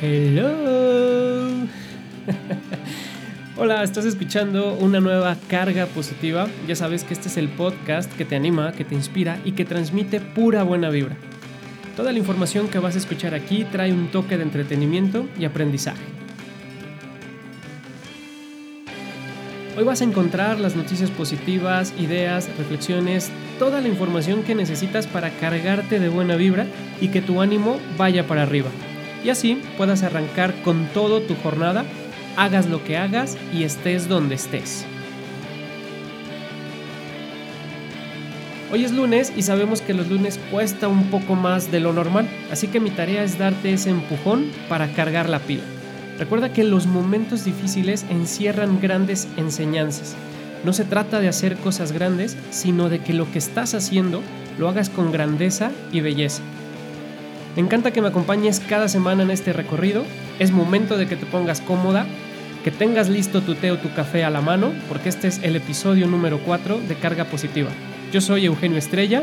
Hello. Hola, estás escuchando una nueva carga positiva. Ya sabes que este es el podcast que te anima, que te inspira y que transmite pura buena vibra. Toda la información que vas a escuchar aquí trae un toque de entretenimiento y aprendizaje. Hoy vas a encontrar las noticias positivas, ideas, reflexiones, toda la información que necesitas para cargarte de buena vibra y que tu ánimo vaya para arriba. Y así puedas arrancar con todo tu jornada, hagas lo que hagas y estés donde estés. Hoy es lunes y sabemos que los lunes cuesta un poco más de lo normal, así que mi tarea es darte ese empujón para cargar la pila. Recuerda que los momentos difíciles encierran grandes enseñanzas. No se trata de hacer cosas grandes, sino de que lo que estás haciendo lo hagas con grandeza y belleza. Me encanta que me acompañes cada semana en este recorrido. Es momento de que te pongas cómoda, que tengas listo tu té o tu café a la mano, porque este es el episodio número 4 de Carga Positiva. Yo soy Eugenio Estrella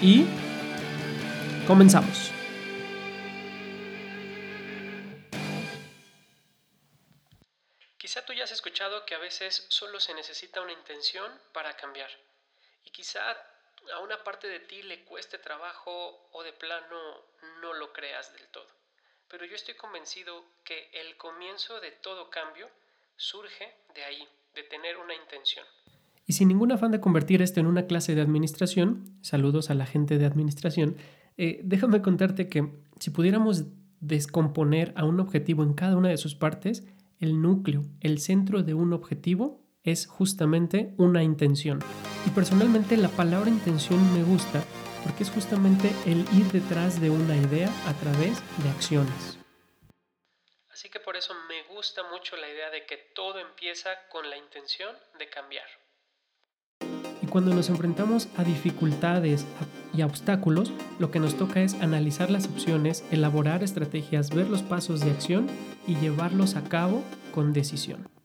y comenzamos. Quizá tú ya has escuchado que a veces solo se necesita una intención para cambiar. Y quizá a una parte de ti le cueste trabajo o de plano no lo creas del todo. Pero yo estoy convencido que el comienzo de todo cambio surge de ahí, de tener una intención. Y sin ningún afán de convertir esto en una clase de administración, saludos a la gente de administración, eh, déjame contarte que si pudiéramos descomponer a un objetivo en cada una de sus partes, el núcleo, el centro de un objetivo es justamente una intención. Y personalmente la palabra intención me gusta porque es justamente el ir detrás de una idea a través de acciones. Así que por eso me gusta mucho la idea de que todo empieza con la intención de cambiar. Y cuando nos enfrentamos a dificultades y a obstáculos, lo que nos toca es analizar las opciones, elaborar estrategias, ver los pasos de acción y llevarlos a cabo con decisión.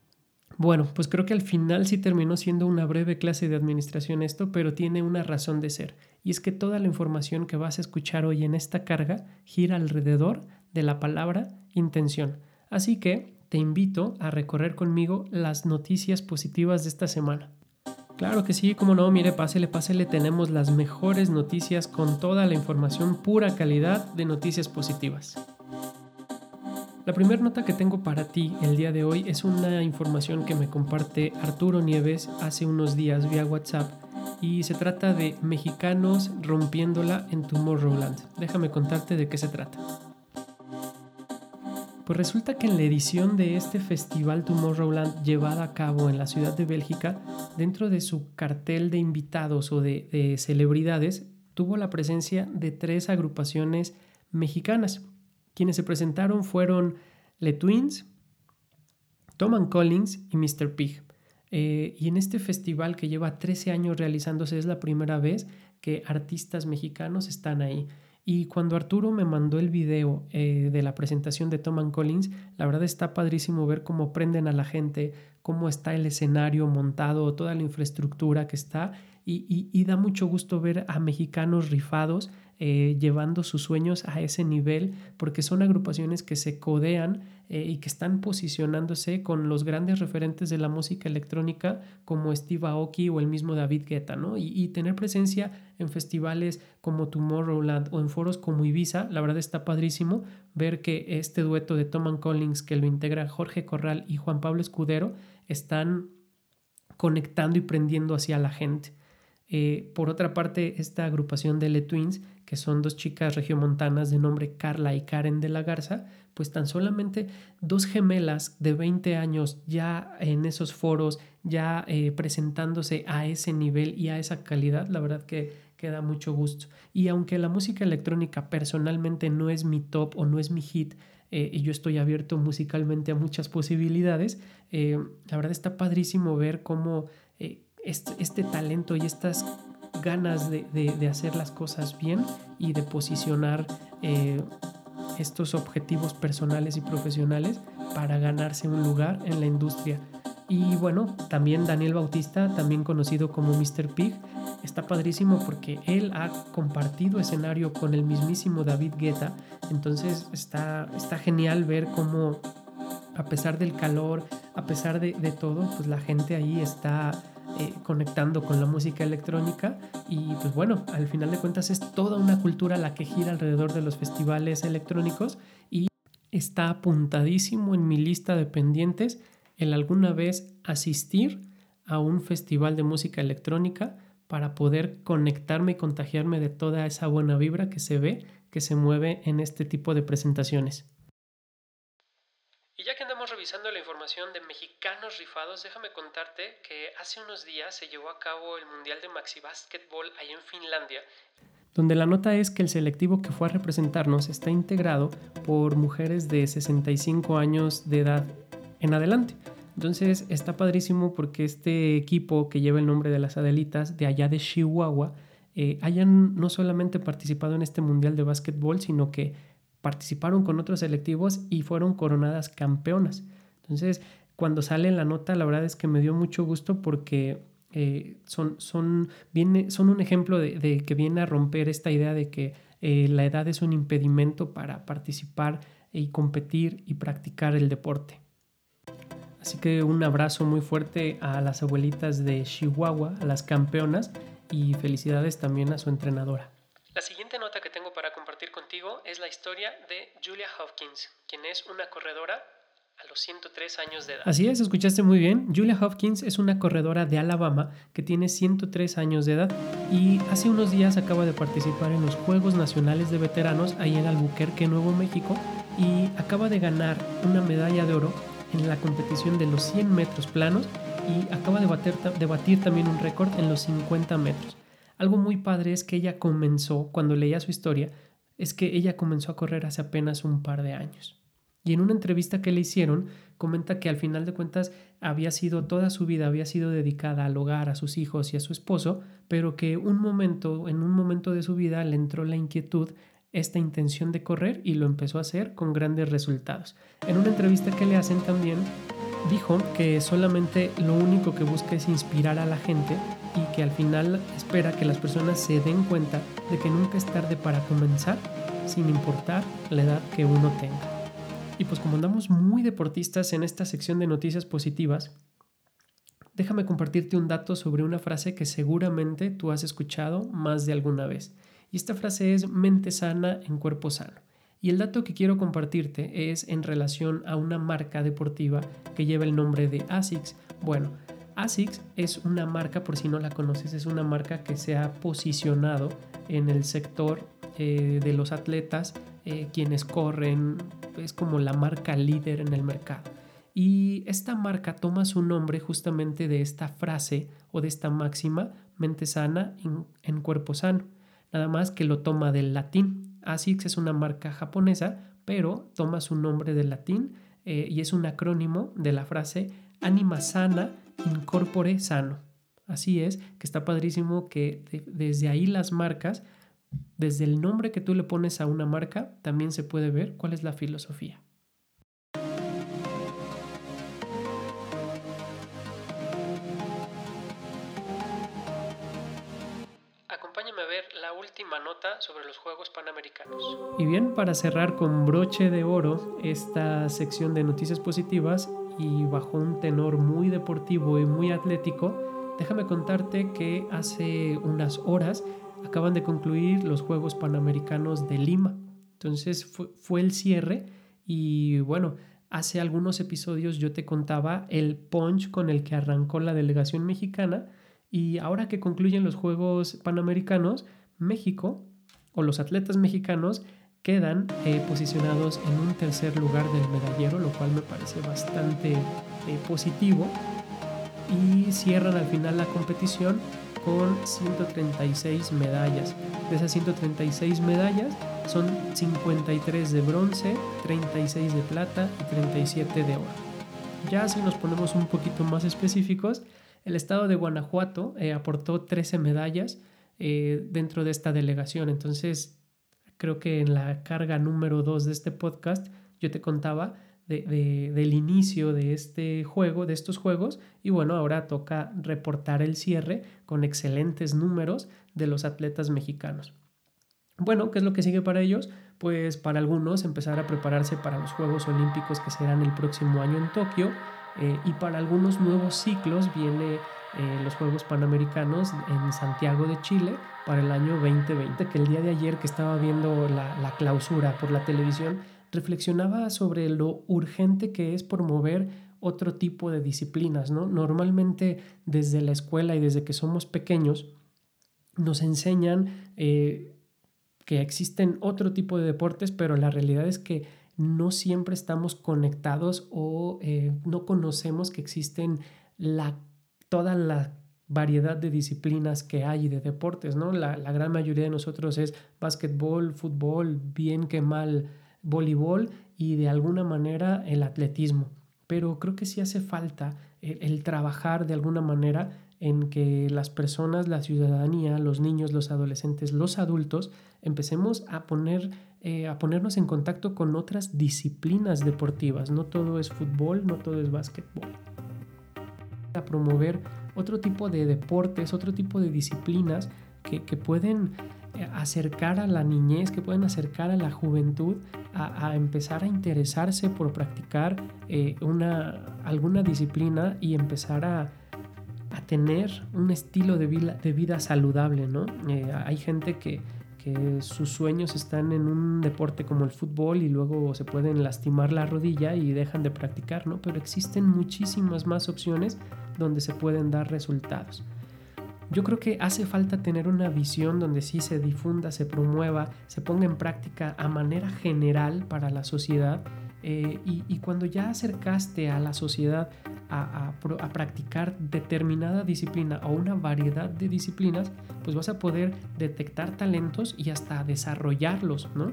Bueno, pues creo que al final sí terminó siendo una breve clase de administración esto, pero tiene una razón de ser, y es que toda la información que vas a escuchar hoy en esta carga gira alrededor de la palabra intención. Así que te invito a recorrer conmigo las noticias positivas de esta semana. Claro que sí, como no, mire, pásele, pásele, tenemos las mejores noticias con toda la información pura calidad de noticias positivas. La primera nota que tengo para ti el día de hoy es una información que me comparte Arturo Nieves hace unos días vía WhatsApp y se trata de mexicanos rompiéndola en Tomorrowland. Déjame contarte de qué se trata. Pues resulta que en la edición de este festival Tomorrowland llevada a cabo en la ciudad de Bélgica, dentro de su cartel de invitados o de, de celebridades, tuvo la presencia de tres agrupaciones mexicanas. Quienes se presentaron fueron Le Twins, Tom Collins y Mr. Pig. Eh, y en este festival que lleva 13 años realizándose es la primera vez que artistas mexicanos están ahí. Y cuando Arturo me mandó el video eh, de la presentación de Tom Collins, la verdad está padrísimo ver cómo prenden a la gente, cómo está el escenario montado, toda la infraestructura que está. y da mucho gusto ver a mexicanos rifados eh, llevando sus sueños a ese nivel, porque son agrupaciones que se codean eh, y que están posicionándose con los grandes referentes de la música electrónica como Steve Aoki o el mismo David Guetta, ¿no? Y, tener presencia en festivales como Tomorrowland o en foros como Ibiza, la verdad está padrísimo ver que este dueto de Tom Collins que lo integra Jorge Corral y Juan Pablo Escudero están conectando y prendiendo hacia la gente. Eh, por otra parte, esta agrupación de Le Twins que son dos chicas regiomontanas de nombre Carla y Karen de la Garza, pues tan solamente dos gemelas de 20 años ya en esos foros, ya eh, presentándose a ese nivel y a esa calidad, la verdad que, que da mucho gusto. Y aunque la música electrónica personalmente no es mi top o no es mi hit, eh, y yo estoy abierto musicalmente a muchas posibilidades, la verdad está padrísimo ver cómo este, este talento y estas ganas de, hacer las cosas bien y de posicionar eh, estos objetivos personales y profesionales para ganarse un lugar en la industria. Y bueno, también Daniel Bautista, también conocido como Mr. Pig, está padrísimo porque él ha compartido escenario con el mismísimo David Guetta. Entonces está, está genial ver cómo a pesar del calor, a pesar de, de todo, pues la gente ahí está eh, conectando con la música electrónica y pues bueno, al final de cuentas es toda una cultura la que gira alrededor de los festivales electrónicos y está apuntadísimo en mi lista de pendientes el alguna vez asistir a un festival de música electrónica para poder conectarme y contagiarme de toda esa buena vibra que se ve, que se mueve en este tipo de presentaciones. Y ya que revisando la información de mexicanos rifados, déjame contarte que hace unos días se llevó a cabo el Mundial de Maxi Basketball ahí en Finlandia, donde la nota es que el selectivo que fue a representarnos está integrado por mujeres de 65 años de edad en adelante. Entonces está padrísimo porque este equipo que lleva el nombre de las Adelitas de allá de Chihuahua eh, hayan no solamente participado en este Mundial de Básquetbol, sino que participaron con otros selectivos y fueron coronadas campeonas. Entonces, cuando sale la nota, la verdad es que me dio mucho gusto porque eh, son, son, viene, son un ejemplo de, que viene a romper esta idea de que eh, la edad es un impedimento para participar y competir y practicar el deporte. Así que un abrazo muy fuerte a las abuelitas de Chihuahua, a las campeonas y felicidades también a su entrenadora. La siguiente nota que contigo es la historia de Julia Hopkins, quien es una corredora a los 103 años de edad. Así es, escuchaste muy bien. Julia Hopkins es una corredora de Alabama que tiene 103 años de edad y hace unos días acaba de participar en los Juegos Nacionales de Veteranos ahí en Albuquerque, Nuevo México y acaba de ganar una medalla de oro en la competición de los 100 metros planos y acaba de batir, de batir también un récord en los 50 metros. Algo muy padre es que ella comenzó, cuando leía su historia, es que ella comenzó a correr hace apenas un par de años. Y en una entrevista que le hicieron, comenta que al final de cuentas había sido toda su vida, había sido dedicada al hogar, a sus hijos y a su esposo, pero que un momento, en un momento de su vida le entró la inquietud, esta intención de correr y lo empezó a hacer con grandes resultados. En una entrevista que le hacen también, dijo que solamente lo único que busca es inspirar a la gente y que al final espera que las personas se den cuenta de que nunca es tarde para comenzar sin importar la edad que uno tenga. Y pues como andamos muy deportistas en esta sección de noticias positivas, déjame compartirte un dato sobre una frase que seguramente tú has escuchado más de alguna vez. Y esta frase es mente sana en cuerpo sano. Y el dato que quiero compartirte es en relación a una marca deportiva que lleva el nombre de ASICS. Bueno, ASICS es una marca, por si no la conoces, es una marca que se ha posicionado en el sector eh, de los atletas, eh, quienes corren, es como la marca líder en el mercado. Y esta marca toma su nombre justamente de esta frase o de esta máxima, mente sana en, cuerpo sano. Nada más que lo toma del latín. ASICS es una marca japonesa, pero toma su nombre del latín eh, y es un acrónimo de la frase anima sana incorpore sano. Así es, que está padrísimo que desde ahí las marcas, desde el nombre que tú le pones a una marca, también se puede ver cuál es la filosofía. Última nota sobre los Juegos Panamericanos. Y bien, para cerrar con broche de oro esta sección de noticias positivas, y bajo un tenor muy deportivo y muy atlético, déjame contarte que hace unas horas acaban de concluir los Juegos Panamericanos de Lima. Entonces fue, el cierre y bueno, hace algunos episodios yo te contaba el punch con el que arrancó la delegación mexicana y ahora que concluyen los Juegos Panamericanos, México o los atletas mexicanos quedan eh, posicionados en un tercer lugar del medallero, lo cual me parece bastante eh, positivo. Y cierran al final la competición con 136 medallas. De esas 136 medallas son 53 de bronce, 36 de plata y 37 de oro. Ya si nos ponemos un poquito más específicos, el estado de Guanajuato eh, aportó 13 medallas dentro de esta delegación. Entonces creo que en la carga número 2 de este podcast yo te contaba del inicio de este juego, de estos juegos, y bueno, ahora toca reportar el cierre con excelentes números de los atletas mexicanos. Bueno, ¿qué es lo que sigue para ellos? Pues para algunos empezar a prepararse para los Juegos Olímpicos que serán el próximo año en Tokio, eh, y para algunos nuevos ciclos viene eh, los Juegos Panamericanos en Santiago de Chile para el año 2020, que el día de ayer que estaba viendo la, la clausura por la televisión, reflexionaba sobre lo urgente que es promover otro tipo de disciplinas, ¿no? Normalmente desde la escuela y desde que somos pequeños nos enseñan eh, que existen otro tipo de deportes, pero la realidad es que no siempre estamos conectados o eh, no conocemos que existen la toda la variedad de disciplinas que hay de deportes, ¿no? La, gran mayoría de nosotros es básquetbol, fútbol, bien que mal, voleibol y de alguna manera el atletismo. Pero creo que sí hace falta el, trabajar de alguna manera en que las personas, la ciudadanía, los niños, los adolescentes, los adultos, empecemos a poner eh, a ponernos en contacto con otras disciplinas deportivas. No todo es fútbol, no todo es básquetbol a promover otro tipo de deportes, otro tipo de disciplinas que, pueden eh, acercar a la niñez, que pueden acercar a la juventud a, empezar a interesarse por practicar eh, una, alguna disciplina y empezar a, tener un estilo de vida, de vida saludable, ¿no? Eh, hay gente que, que sus sueños están en un deporte como el fútbol y luego se pueden lastimar la rodilla y dejan de practicar, ¿no? Pero existen muchísimas más opciones donde se pueden dar resultados. Yo creo que hace falta tener una visión donde sí se difunda, se promueva, se ponga en práctica a manera general para la sociedad eh, y, cuando ya acercaste a la sociedad a, practicar determinada disciplina o una variedad de disciplinas, pues vas a poder detectar talentos y hasta desarrollarlos, ¿no?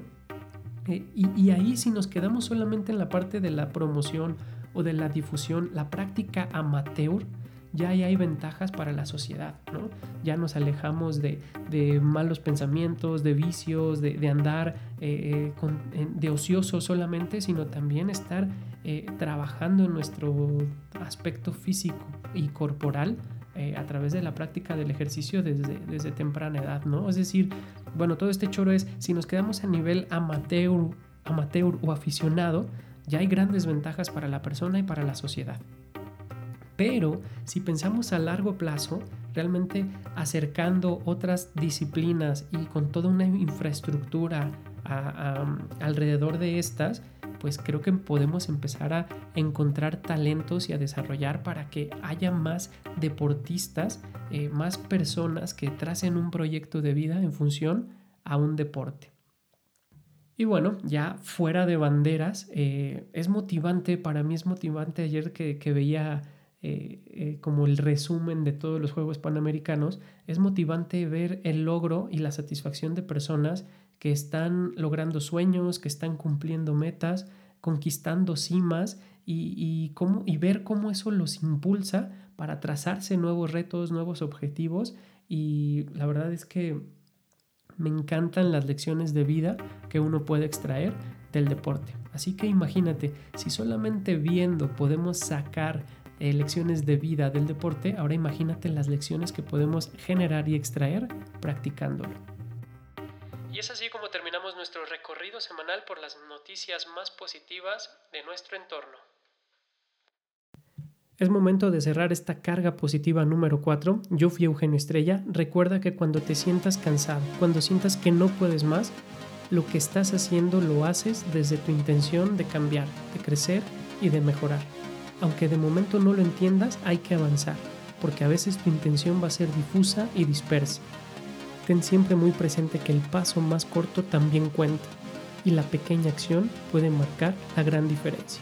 Eh, y ahí si nos quedamos solamente en la parte de la promoción o de la difusión, la práctica amateur, ya hay ventajas para la sociedad, ¿no? Ya nos alejamos de, malos pensamientos, de vicios, de, andar eh, eh, de ocioso solamente, sino también estar eh, trabajando en nuestro aspecto físico y corporal a través de la práctica del ejercicio desde, desde temprana edad, ¿no? Es decir, bueno, todo este choro es, si nos quedamos a nivel amateur, amateur o aficionado, ya hay grandes ventajas para la persona y para la sociedad. Pero si pensamos a largo plazo, realmente acercando otras disciplinas y con toda una infraestructura alrededor de estas, pues creo que podemos empezar a encontrar talentos y a desarrollar para que haya más deportistas, eh, más personas que tracen un proyecto de vida en función a un deporte. Y bueno, ya fuera de banderas, eh, es motivante, para mí es motivante ayer que, veía eh, eh, como el resumen de todos los Juegos Panamericanos, es motivante ver el logro y la satisfacción de personas que están logrando sueños, que están cumpliendo metas, conquistando cimas y, y, cómo, y ver cómo eso los impulsa para trazarse nuevos retos, nuevos objetivos. Y la verdad es que me encantan las lecciones de vida que uno puede extraer del deporte. Así que imagínate, si solamente viendo podemos sacar eh, lecciones de vida del deporte, ahora imagínate las lecciones que podemos generar y extraer practicándolo. Y es así como terminamos nuestro recorrido semanal por las noticias más positivas de nuestro entorno. Es momento de cerrar esta carga positiva número 4. Yo fui Eugenio Estrella. Recuerda que cuando te sientas cansado, cuando sientas que no puedes más, lo que estás haciendo lo haces desde tu intención de cambiar, de crecer y de mejorar. Aunque de momento no lo entiendas, hay que avanzar, porque a veces tu intención va a ser difusa y dispersa. Ten siempre muy presente que el paso más corto también cuenta y la pequeña acción puede marcar la gran diferencia.